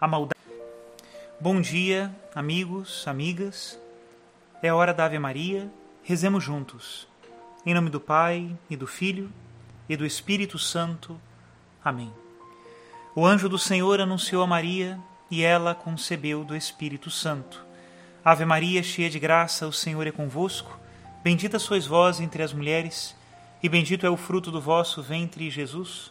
a maldade. Bom dia, amigos, amigas. É hora da Ave Maria. Rezemos juntos. Em nome do Pai, e do Filho, e do Espírito Santo. Amém. O anjo do Senhor anunciou a Maria, e ela concebeu do Espírito Santo. Ave Maria, cheia de graça, o Senhor é convosco. Bendita sois vós entre as mulheres, e bendito é o fruto do vosso ventre, Jesus.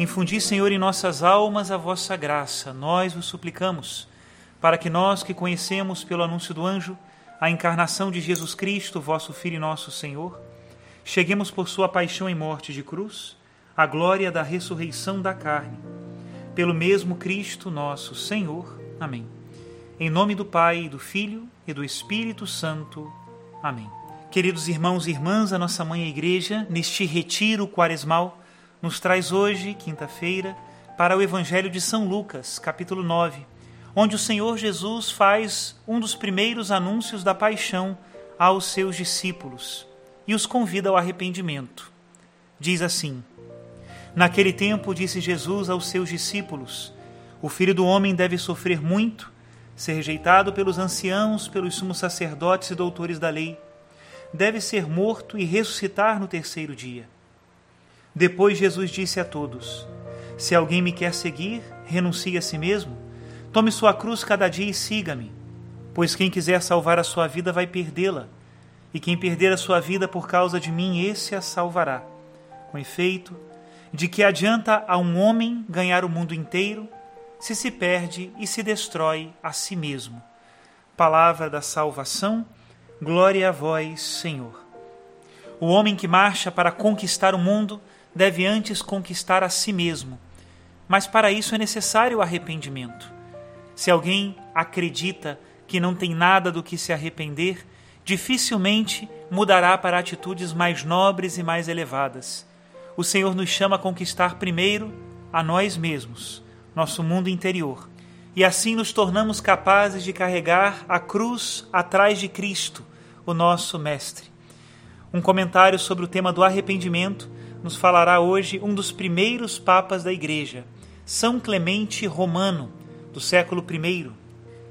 Infundi, Senhor, em nossas almas a vossa graça, nós vos suplicamos, para que nós que conhecemos pelo anúncio do anjo a encarnação de Jesus Cristo, vosso Filho e nosso Senhor, cheguemos por sua paixão e morte de cruz à glória da ressurreição da carne. Pelo mesmo Cristo nosso Senhor. Amém. Em nome do Pai, do Filho e do Espírito Santo. Amém. Queridos irmãos e irmãs, a nossa mãe a igreja, neste retiro quaresmal, nos traz hoje, quinta-feira, para o Evangelho de São Lucas, capítulo 9, onde o Senhor Jesus faz um dos primeiros anúncios da paixão aos seus discípulos e os convida ao arrependimento. Diz assim: Naquele tempo disse Jesus aos seus discípulos: O filho do homem deve sofrer muito, ser rejeitado pelos anciãos, pelos sumos sacerdotes e doutores da lei, deve ser morto e ressuscitar no terceiro dia. Depois Jesus disse a todos: Se alguém me quer seguir, renuncie a si mesmo, tome sua cruz cada dia e siga-me. Pois quem quiser salvar a sua vida vai perdê-la, e quem perder a sua vida por causa de mim, esse a salvará. Com efeito, de que adianta a um homem ganhar o mundo inteiro se se perde e se destrói a si mesmo? Palavra da salvação, glória a vós, Senhor. O homem que marcha para conquistar o mundo deve antes conquistar a si mesmo. Mas para isso é necessário o arrependimento. Se alguém acredita que não tem nada do que se arrepender, dificilmente mudará para atitudes mais nobres e mais elevadas. O Senhor nos chama a conquistar primeiro a nós mesmos, nosso mundo interior, e assim nos tornamos capazes de carregar a cruz atrás de Cristo, o nosso Mestre. Um comentário sobre o tema do arrependimento nos falará hoje um dos primeiros papas da Igreja, São Clemente Romano, do século I,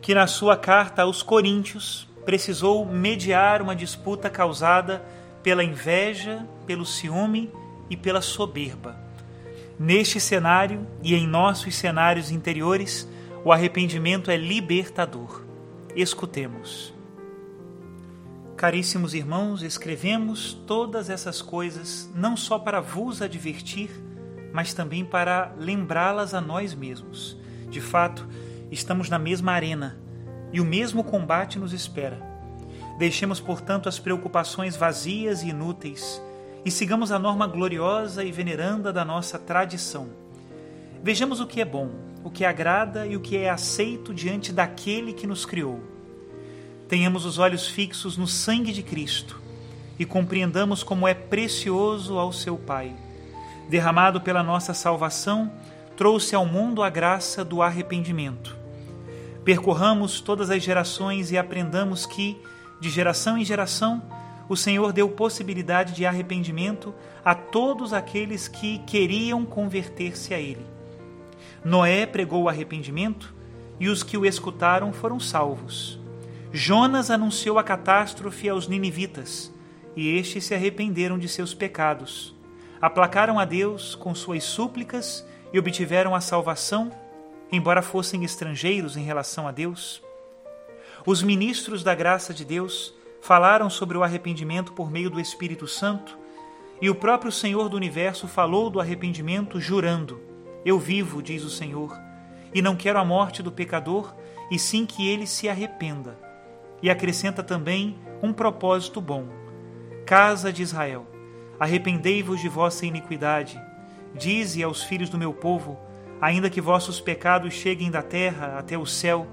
que na sua carta aos Coríntios precisou mediar uma disputa causada pela inveja, pelo ciúme e pela soberba. Neste cenário e em nossos cenários interiores, o arrependimento é libertador. Escutemos. Caríssimos irmãos, escrevemos todas essas coisas não só para vos advertir, mas também para lembrá-las a nós mesmos. De fato, estamos na mesma arena e o mesmo combate nos espera. Deixemos, portanto, as preocupações vazias e inúteis e sigamos a norma gloriosa e veneranda da nossa tradição. Vejamos o que é bom, o que agrada e o que é aceito diante daquele que nos criou tenhamos os olhos fixos no sangue de Cristo e compreendamos como é precioso ao seu Pai. Derramado pela nossa salvação, trouxe ao mundo a graça do arrependimento. Percorramos todas as gerações e aprendamos que, de geração em geração, o Senhor deu possibilidade de arrependimento a todos aqueles que queriam converter-se a Ele. Noé pregou o arrependimento e os que o escutaram foram salvos. Jonas anunciou a catástrofe aos ninivitas, e estes se arrependeram de seus pecados. Aplacaram a Deus com suas súplicas e obtiveram a salvação, embora fossem estrangeiros em relação a Deus. Os ministros da graça de Deus falaram sobre o arrependimento por meio do Espírito Santo, e o próprio Senhor do universo falou do arrependimento, jurando: Eu vivo, diz o Senhor, e não quero a morte do pecador, e sim que ele se arrependa. E acrescenta também um propósito bom: Casa de Israel, arrependei-vos de vossa iniquidade. Dize aos filhos do meu povo: ainda que vossos pecados cheguem da terra até o céu,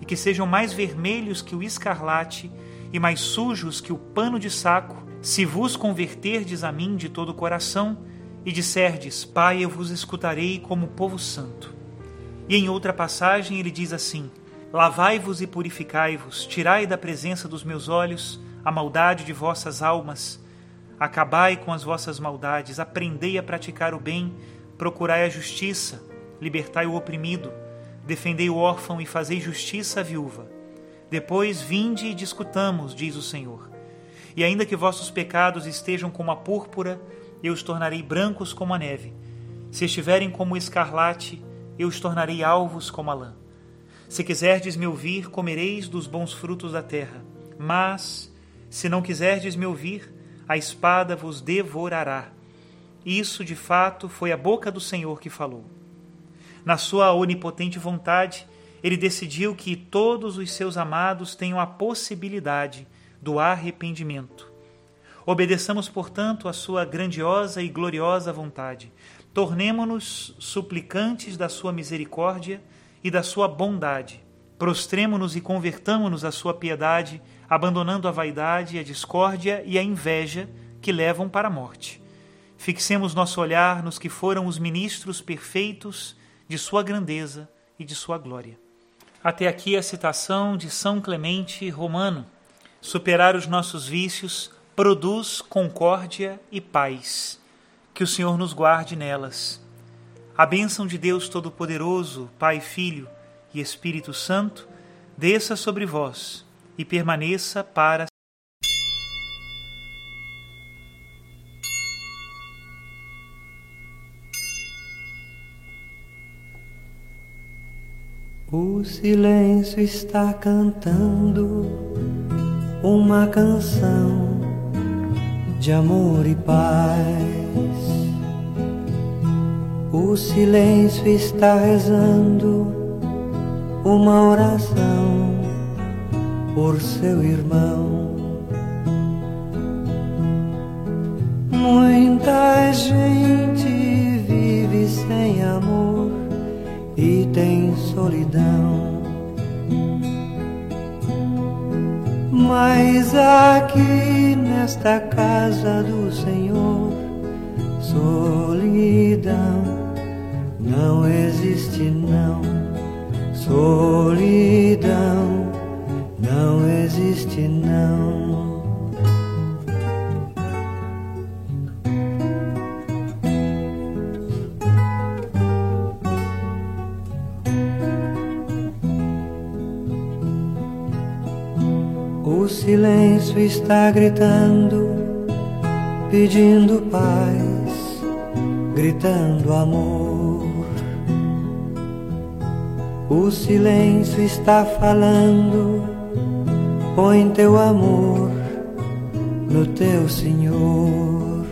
e que sejam mais vermelhos que o escarlate e mais sujos que o pano de saco, se vos converterdes a mim de todo o coração e disserdes: Pai, eu vos escutarei como povo santo. E em outra passagem ele diz assim: Lavai-vos e purificai-vos, tirai da presença dos meus olhos a maldade de vossas almas, acabai com as vossas maldades, aprendei a praticar o bem, procurai a justiça, libertai o oprimido, defendei o órfão e fazei justiça à viúva. Depois vinde e discutamos, diz o Senhor. E ainda que vossos pecados estejam como a púrpura, eu os tornarei brancos como a neve. Se estiverem como escarlate, eu os tornarei alvos como a lã. Se quiserdes me ouvir, comereis dos bons frutos da terra. Mas, se não quiserdes me ouvir, a espada vos devorará. Isso, de fato, foi a boca do Senhor que falou. Na sua onipotente vontade, ele decidiu que todos os seus amados tenham a possibilidade do arrependimento. Obedeçamos, portanto, a sua grandiosa e gloriosa vontade. Tornemo-nos suplicantes da sua misericórdia e da sua bondade. Prostremo-nos e convertamo-nos à sua piedade, abandonando a vaidade, a discórdia e a inveja que levam para a morte. Fixemos nosso olhar nos que foram os ministros perfeitos de sua grandeza e de sua glória. Até aqui a citação de São Clemente Romano. Superar os nossos vícios produz concórdia e paz. Que o Senhor nos guarde nelas. A bênção de Deus Todo-Poderoso, Pai, Filho e Espírito Santo, desça sobre vós e permaneça para O silêncio está cantando uma canção de amor e paz. O silêncio está rezando uma oração por seu irmão. Muita gente vive sem amor e tem solidão. Mas aqui nesta casa do Senhor, solidão não existe não. Solidão não existe não. O silêncio está gritando, pedindo paz, gritando amor. O silêncio está falando, põe teu amor no teu Senhor.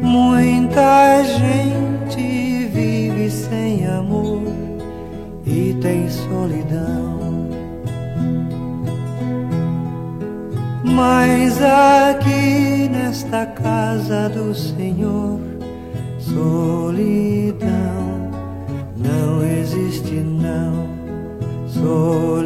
Muita gente vive sem amor e tem solidão. Mas aqui nesta casa do Senhor, solidão sol.